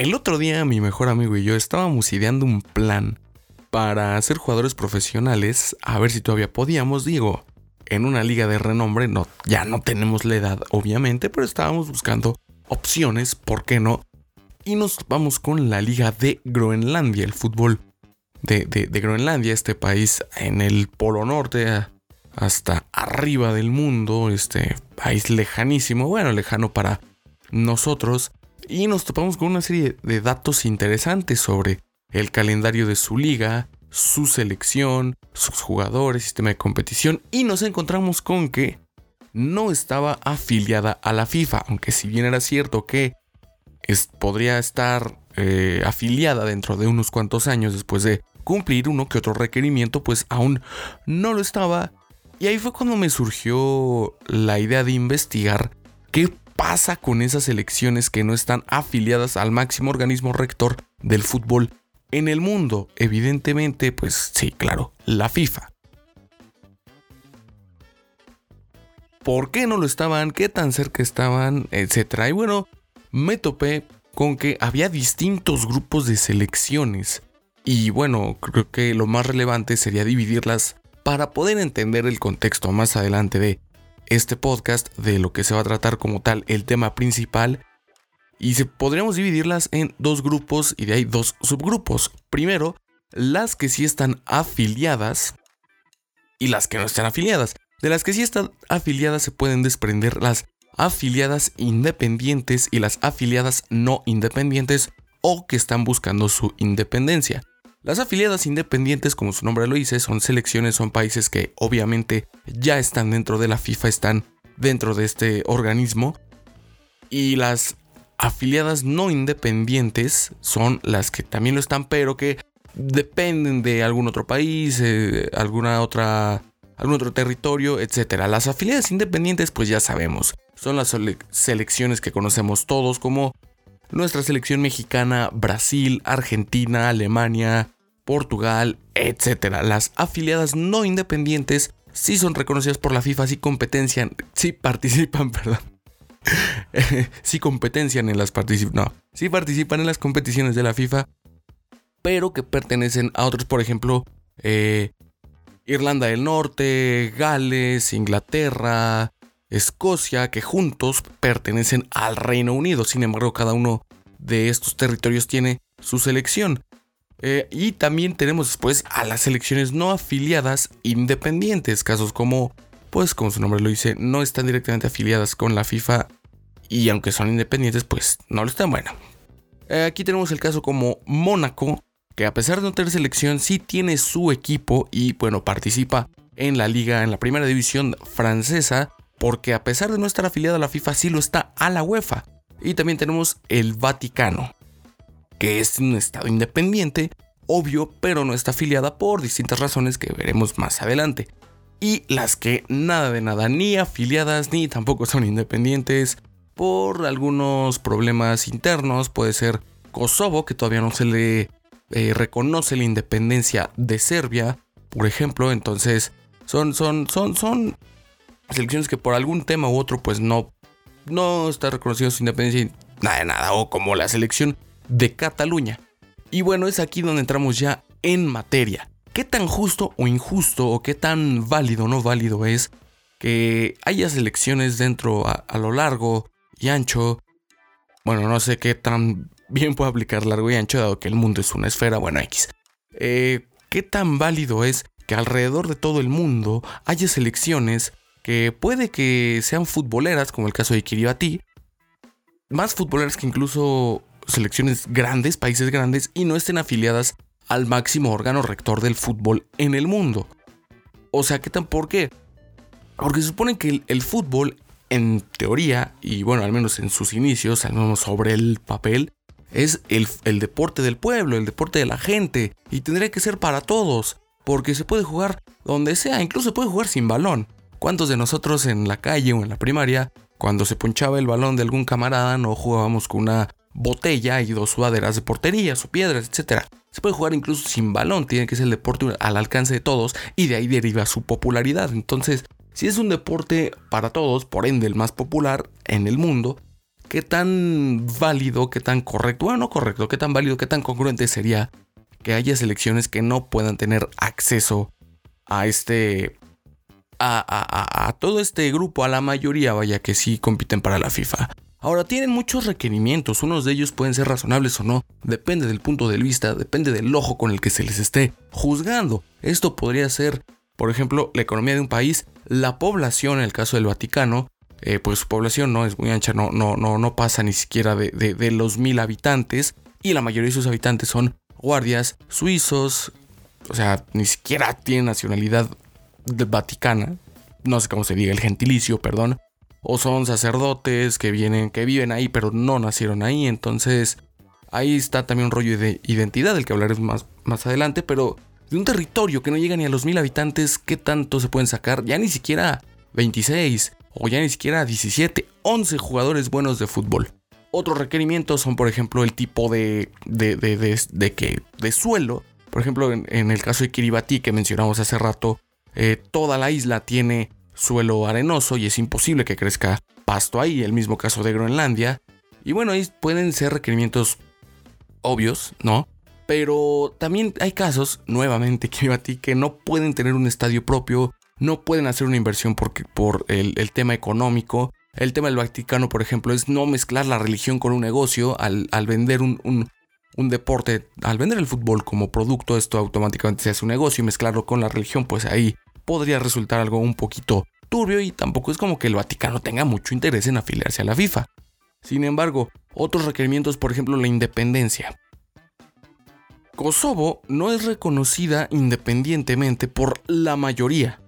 El otro día mi mejor amigo y yo estábamos ideando un plan para ser jugadores profesionales, a ver si todavía podíamos, digo, en una liga de renombre, no, ya no tenemos la edad obviamente, pero estábamos buscando opciones, ¿por qué no? Y nos vamos con la liga de Groenlandia, el fútbol de, de Groenlandia, este país en el Polo Norte, hasta arriba del mundo, este país lejanísimo, bueno, lejano para nosotros, y nos topamos con una serie de datos interesantes sobre el calendario de su liga, su selección, sus jugadores, sistema de competición y nos encontramos con que no estaba afiliada a la FIFA, aunque si bien era cierto que podría estar eh, afiliada dentro de unos cuantos años después de cumplir uno que otro requerimiento, pues aún no lo estaba. Y ahí fue cuando me surgió la idea de investigar qué pasa con esas elecciones que no están afiliadas al máximo organismo rector del fútbol en el mundo? Evidentemente, pues sí, claro, la FIFA. ¿Por qué no lo estaban? ¿Qué tan cerca estaban? Etcétera. Y bueno, me topé con que había distintos grupos de selecciones. Y bueno, creo que lo más relevante sería dividirlas para poder entender el contexto más adelante de este podcast de lo que se va a tratar como tal el tema principal. Y se, podríamos dividirlas en dos grupos y de ahí dos subgrupos. Primero, las que sí están afiliadas y las que no están afiliadas. De las que sí están afiliadas se pueden desprender las afiliadas independientes y las afiliadas no independientes o que están buscando su independencia. Las afiliadas independientes, como su nombre lo dice, son selecciones, son países que obviamente ya están dentro de la FIFA, están dentro de este organismo. Y las afiliadas no independientes son las que también lo están, pero que dependen de algún otro país, eh, alguna otra, algún otro territorio, etc. Las afiliadas independientes, pues ya sabemos, son las selecciones que conocemos todos como nuestra selección mexicana, Brasil, Argentina, Alemania, Portugal, etc. Las afiliadas no independientes sí son reconocidas por la FIFA, sí competencian, sí participan, perdón. sí competencian en las sí participan en las competiciones de la FIFA, pero que pertenecen a otros, por ejemplo, eh, Irlanda del Norte, Gales, Inglaterra, Escocia, que juntos pertenecen al Reino Unido. Sin embargo, cada uno de estos territorios tiene su selección. Eh, y también tenemos después a las selecciones no afiliadas independientes, casos como, pues como su nombre lo dice, no están directamente afiliadas con la FIFA y aunque son independientes, pues no lo están. Bueno, eh, aquí tenemos el caso como Mónaco, que a pesar de no tener selección, sí tiene su equipo y bueno, participa en la liga, en la primera división francesa, porque a pesar de no estar afiliado a la FIFA, sí lo está a la UEFA. Y también tenemos el Vaticano, que es un estado independiente, obvio, pero no está afiliada por distintas razones que veremos más adelante. Y las que nada de nada, ni afiliadas ni tampoco son independientes, por algunos problemas internos, puede ser Kosovo, que todavía no se le eh, reconoce la independencia de Serbia, por ejemplo, entonces son, son, son, son selecciones que por algún tema u otro pues no, no está reconocido su independencia y nada de nada, o como la selección de Cataluña. Y bueno, es aquí donde entramos ya en materia. ¿Qué tan justo o injusto o qué tan válido o no válido es que haya selecciones dentro a, lo largo y ancho? Bueno, no sé qué tan bien puede aplicar largo y ancho dado que el mundo es una esfera, bueno, X. Eh, ¿Qué tan válido es que alrededor de todo el mundo haya selecciones que puede que sean futboleras, como el caso de Kiribati, más futboleras que incluso selecciones grandes, países grandes, y no estén afiliadas al máximo órgano rector del fútbol en el mundo. O sea, ¿qué tan por qué? Porque se supone que el, fútbol, en teoría, y bueno, al menos en sus inicios, al menos sobre el papel, es el, el deporte del pueblo, el deporte de la gente, y tendría que ser para todos, porque se puede jugar donde sea, incluso se puede jugar sin balón. ¿Cuántos de nosotros en la calle o en la primaria, cuando se ponchaba el balón de algún camarada, no jugábamos con una botella y dos sudaderas de porterías o piedras, etcétera? Se puede jugar incluso sin balón, tiene que ser el deporte al alcance de todos y de ahí deriva su popularidad. Entonces, si es un deporte para todos, por ende el más popular en el mundo, ¿qué tan válido, qué tan correcto, bueno, no correcto, qué tan válido, qué tan congruente sería que haya selecciones que no puedan tener acceso a este... A, todo este grupo, a la mayoría, vaya que sí compiten para la FIFA. Ahora, tienen muchos requerimientos, unos de ellos pueden ser razonables o no, depende del punto de vista, depende del ojo con el que se les esté juzgando. Esto podría ser, por ejemplo, la economía de un país, la población, en el caso del Vaticano, eh, pues su población no es muy ancha, no, no, no, no pasa ni siquiera de, de los mil habitantes, y la mayoría de sus habitantes son guardias suizos, o sea, ni siquiera tienen nacionalidad vaticana, no sé cómo se diga el gentilicio, perdón, o son sacerdotes que vienen, que viven ahí, pero no nacieron ahí, entonces ahí está también un rollo de identidad del que hablaré más, más adelante, pero de un territorio que no llega ni a los mil habitantes, ¿qué tanto se pueden sacar? Ya ni siquiera 26, o ya ni siquiera 17, 11 jugadores buenos de fútbol. Otros requerimientos son, por ejemplo, el tipo de, de, de, de que, de suelo. Por ejemplo, en, el caso de Kiribati que mencionamos hace rato, eh, toda la isla tiene suelo arenoso y es imposible que crezca pasto ahí. El mismo caso de Groenlandia. Y bueno, ahí pueden ser requerimientos obvios, ¿no? Pero también hay casos, nuevamente Kiribati, que no pueden tener un estadio propio, no pueden hacer una inversión porque, por el, el tema económico el tema del Vaticano, por ejemplo, es no mezclar la religión con un negocio al, vender un, deporte, al vender el fútbol como producto, esto automáticamente se hace un negocio y mezclarlo con la religión, pues ahí podría resultar algo un poquito turbio y tampoco es como que el Vaticano tenga mucho interés en afiliarse a la FIFA. Sin embargo, otros requerimientos, por ejemplo, la independencia. Kosovo no es reconocida independientemente por la mayoría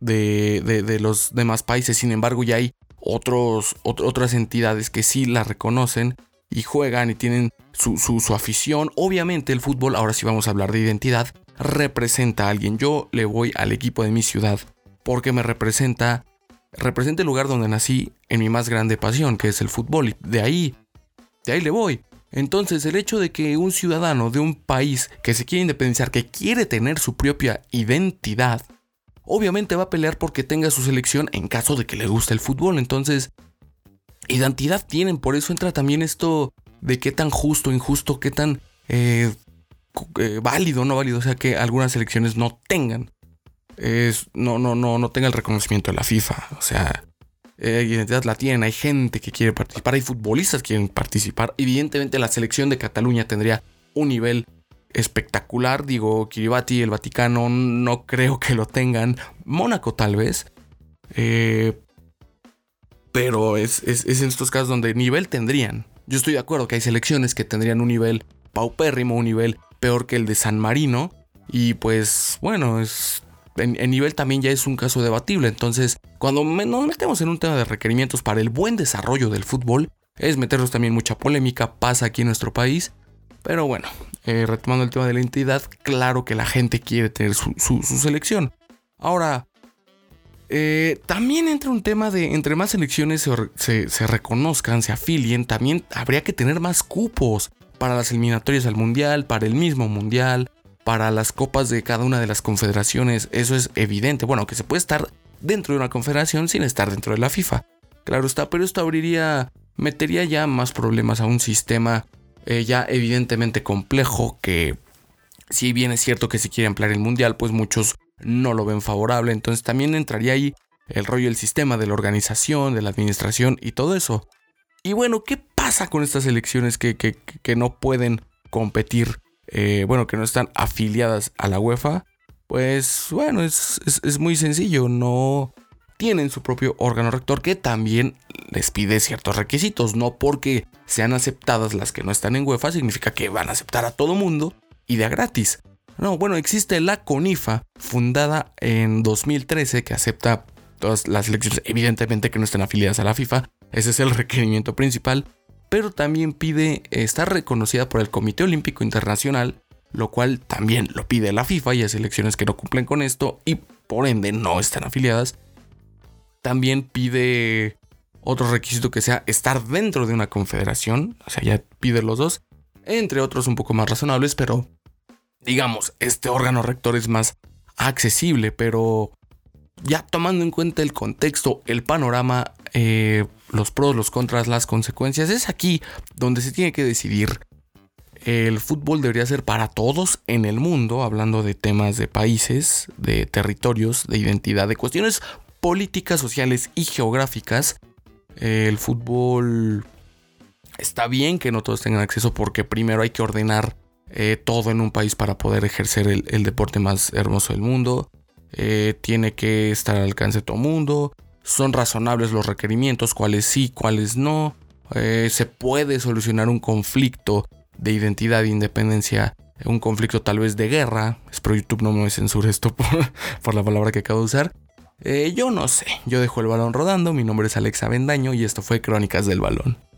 de, de, los demás países, sin embargo ya hay otros, otras entidades que sí la reconocen y juegan y tienen su, su, afición. Obviamente el fútbol, ahora sí vamos a hablar de identidad, representa a alguien. Yo le voy al equipo de mi ciudad porque me representa, representa el lugar donde nací en mi más grande pasión, que es el fútbol. Y de ahí, de ahí le voy. Entonces el hecho de que un ciudadano de un país que se quiere independizar, que quiere tener su propia identidad, obviamente va a pelear porque tenga su selección en caso de que le guste el fútbol. Entonces, identidad tienen, por eso entra también esto de qué tan justo, injusto, qué tan eh, eh, válido, no válido, o sea que algunas selecciones no tengan, no, no, no, no tenga el reconocimiento de la FIFA, o sea, eh, identidad la tienen, hay gente que quiere participar, hay futbolistas que quieren participar, evidentemente la selección de Cataluña tendría un nivel espectacular. Digo, Kiribati, el Vaticano, no creo que lo tengan. Mónaco tal vez. Eh, pero es, en estos casos donde nivel tendrían. Yo estoy de acuerdo que hay selecciones que tendrían un nivel paupérrimo, un nivel peor que el de San Marino. Y pues bueno, es, en, nivel también ya es un caso debatible. Entonces, cuando nos metemos en un tema de requerimientos para el buen desarrollo del fútbol, es meternos también mucha polémica, pasa aquí en nuestro país. Pero bueno, eh, retomando el tema de la entidad, claro que la gente quiere tener su, selección. Ahora, eh, también entra un tema de entre más selecciones se, reconozcan, se afilien, también habría que tener más cupos para las eliminatorias al mundial, para el mismo mundial, para las copas de cada una de las confederaciones. Eso es evidente. Bueno, que se puede estar dentro de una confederación sin estar dentro de la FIFA. Claro está, pero esto abriría, metería ya más problemas a un sistema eh, ya evidentemente complejo que si bien es cierto que se quiere ampliar el mundial, pues muchos no lo ven favorable. Entonces también entraría ahí el rollo del sistema, de la organización, de la administración y todo eso. Y bueno, ¿qué pasa con estas elecciones que, que, no pueden competir? Eh, bueno, que no están afiliadas a la UEFA. Pues bueno, es, es muy sencillo. No, tienen su propio órgano rector que también les pide ciertos requisitos. No porque sean aceptadas las que no están en UEFA significa que van a aceptar a todo mundo y de gratis. No, bueno, existe la CONIFA, fundada en 2013, que acepta todas las elecciones, evidentemente que no estén afiliadas a la FIFA. Ese es el requerimiento principal. pero también pide estar reconocida por el Comité Olímpico Internacional, lo cual también lo pide la FIFA y hay selecciones que no cumplen con esto y por ende no están afiliadas. También pide otro requisito que sea estar dentro de una confederación, o sea, ya pide los dos, entre otros un poco más razonables, pero digamos, este órgano rector es más accesible, pero ya tomando en cuenta el contexto, el panorama, eh, los pros, los contras, las consecuencias, es aquí donde se tiene que decidir. El fútbol debería ser para todos en el mundo, hablando de temas de países, de territorios, de identidad, de cuestiones políticas, sociales y geográficas. El fútbol está bien que no todos tengan acceso porque primero hay que ordenar eh, todo en un país para poder ejercer el, deporte más hermoso del mundo. Eh, tiene que estar al alcance de todo el mundo. Son razonables los requerimientos, cuáles sí, cuáles no. Eh, se puede solucionar un conflicto de identidad e independencia, un conflicto tal vez de guerra. Espero YouTube no me censure esto por, por la palabra que acabo de usar. yo no sé, yo dejo el balón rodando, mi nombre es Alexa Bendaño y esto fue Crónicas del Balón.